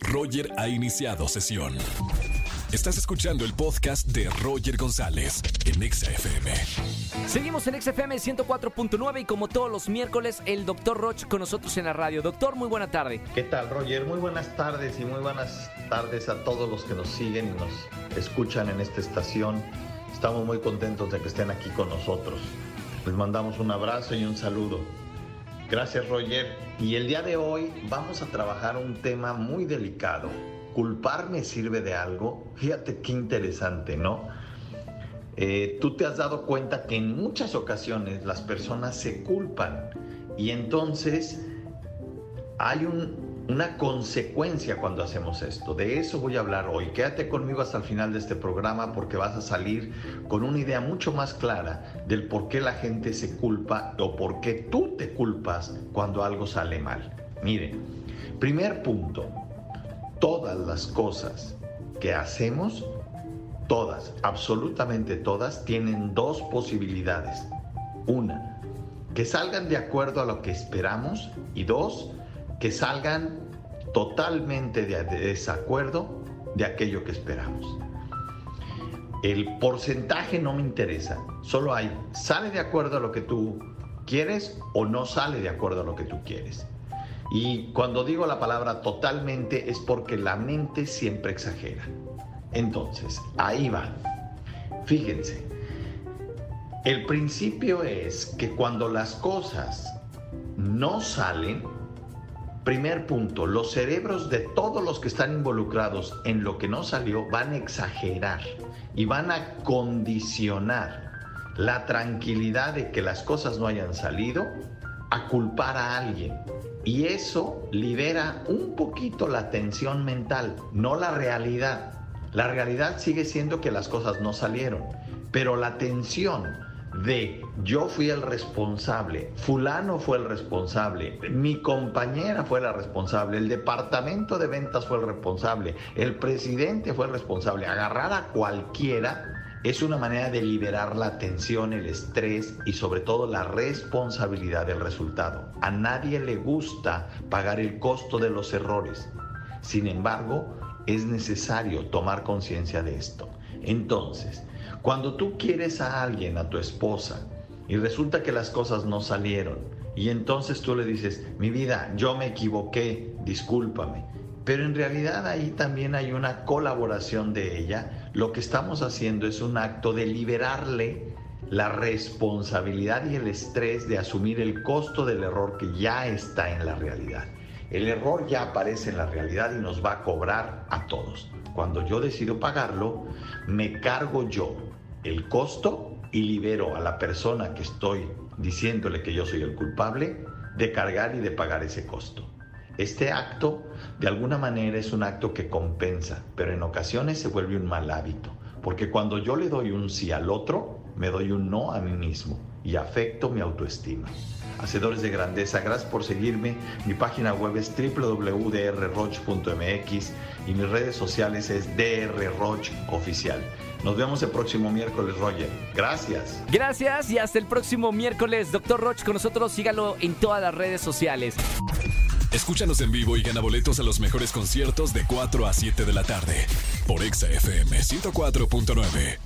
Roger ha iniciado sesión. Estás escuchando el podcast de Roger González en Exa FM. Seguimos en XFM 104.9 y como todos los miércoles, el doctor Roch con nosotros en la radio. Doctor, muy buena tarde. ¿Qué tal, Roger? Muy buenas tardes y muy buenas tardes a todos los que nos siguen y nos escuchan en esta estación. Estamos muy contentos de que estén aquí con nosotros. Les mandamos un abrazo y un saludo. Gracias, Roger. Y el día de hoy vamos a trabajar un tema muy delicado. ¿Culpar me sirve de algo? Fíjate qué interesante, ¿no? Eh, tú te has dado cuenta que en muchas ocasiones las personas se culpan y entonces hay un, una consecuencia cuando hacemos esto. De eso voy a hablar hoy. Quédate conmigo hasta el final de este programa porque vas a salir con una idea mucho más clara del por qué la gente se culpa o por qué tú te culpas cuando algo sale mal. Mire, primer punto, todas las cosas que hacemos, todas, absolutamente todas, tienen dos posibilidades. Una, que salgan de acuerdo a lo que esperamos y dos, que salgan totalmente de desacuerdo de aquello que esperamos. El porcentaje no me interesa, solo hay, sale de acuerdo a lo que tú quieres o no sale de acuerdo a lo que tú quieres. Y cuando digo la palabra totalmente es porque la mente siempre exagera. Entonces, ahí va. Fíjense, el principio es que cuando las cosas no salen, primer punto, los cerebros de todos los que están involucrados en lo que no salió van a exagerar y van a condicionar la tranquilidad de que las cosas no hayan salido a culpar a alguien. Y eso libera un poquito la tensión mental, no la realidad. La realidad sigue siendo que las cosas no salieron, pero la tensión de yo fui el responsable, fulano fue el responsable, mi compañera fue la responsable, el departamento de ventas fue el responsable, el presidente fue el responsable, agarrar a cualquiera es una manera de liberar la tensión, el estrés y sobre todo la responsabilidad del resultado. A nadie le gusta pagar el costo de los errores. Sin embargo, es necesario tomar conciencia de esto. Entonces, cuando tú quieres a alguien, a tu esposa, y resulta que las cosas no salieron, y entonces tú le dices, mi vida, yo me equivoqué, discúlpame, pero en realidad ahí también hay una colaboración de ella. Lo que estamos haciendo es un acto de liberarle la responsabilidad y el estrés de asumir el costo del error que ya está en la realidad. El error ya aparece en la realidad y nos va a cobrar a todos. Cuando yo decido pagarlo, me cargo yo el costo y libero a la persona que estoy diciéndole que yo soy el culpable de cargar y de pagar ese costo. Este acto, de alguna manera, es un acto que compensa, pero en ocasiones se vuelve un mal hábito, porque cuando yo le doy un sí al otro, me doy un no a mí mismo y afecto mi autoestima. Hacedores de grandeza, gracias por seguirme. Mi página web es www.drroch.mx y mis redes sociales es drrochoficial. Nos vemos el próximo miércoles, Roger. Gracias. Gracias y hasta el próximo miércoles. Doctor Roch con nosotros, sígalo en todas las redes sociales. Escúchanos en vivo y gana boletos a los mejores conciertos de 4 a 7 de la tarde por Exa FM 104.9.